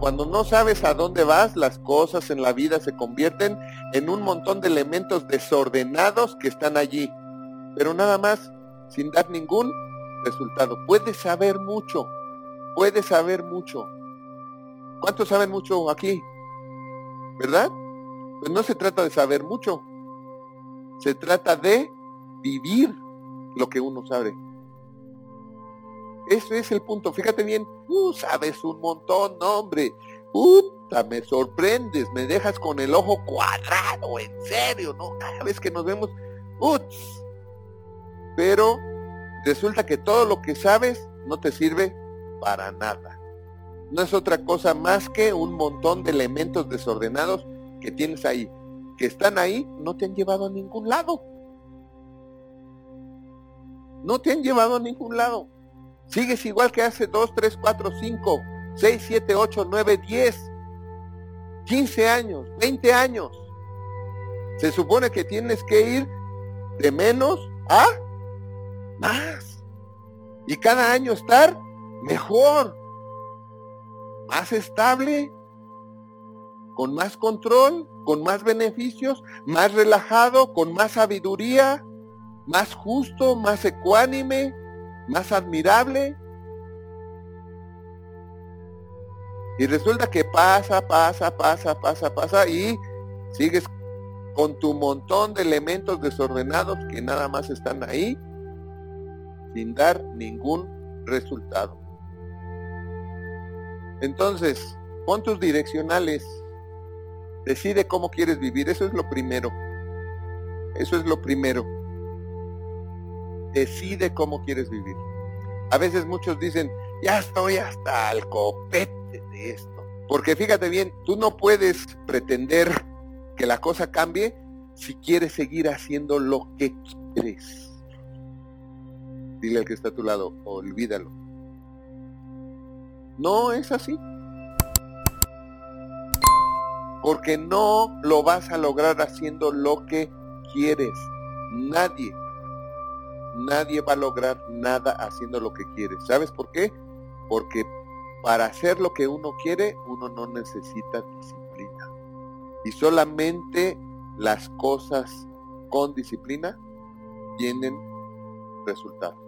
Cuando no sabes a dónde vas, las cosas en la vida se convierten en un montón de elementos desordenados que están allí, pero nada más sin dar ningún resultado. Puedes saber mucho, puedes saber mucho. ¿Cuántos saben mucho aquí? ¿Verdad? Pues no se trata de saber mucho, se trata de vivir lo que uno sabe. Ese es el punto. Fíjate bien, tú sabes un montón, hombre. Puta, me sorprendes, me dejas con el ojo cuadrado, en serio, ¿no? Cada vez que nos vemos, uts. Pero resulta que todo lo que sabes no te sirve para nada. No es otra cosa más que un montón de elementos desordenados que tienes ahí, que están ahí, no te han llevado a ningún lado. No te han llevado a ningún lado. Sigues igual que hace 2, 3, 4, 5, 6, 7, 8, 9, 10, 15 años, 20 años. Se supone que tienes que ir de menos a más. Y cada año estar mejor, más estable, con más control, con más beneficios, más relajado, con más sabiduría, más justo, más ecuánime, más admirable. Y resulta que pasa, pasa, pasa, pasa, pasa y sigues con tu montón de elementos desordenados que nada más están ahí sin dar ningún resultado. Entonces, pon tus direccionales, decide cómo quieres vivir, eso es lo primero. Eso es lo primero. Decide cómo quieres vivir. A veces muchos dicen, ya estoy hasta el copete de esto. Porque fíjate bien, tú no puedes pretender que la cosa cambie si quieres seguir haciendo lo que quieres. Dile al que está a tu lado, olvídalo. No es así. Porque no lo vas a lograr haciendo lo que quieres. Nadie nadie va a lograr nada haciendo lo que quiere. ¿Sabes por qué? Porque para hacer lo que uno quiere, uno no necesita disciplina. Y solamente las cosas con disciplina tienen resultados.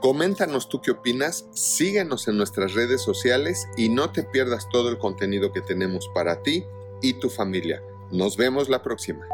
Coméntanos tú qué opinas, síguenos en nuestras redes sociales y no te pierdas todo el contenido que tenemos para ti y tu familia. Nos vemos la próxima.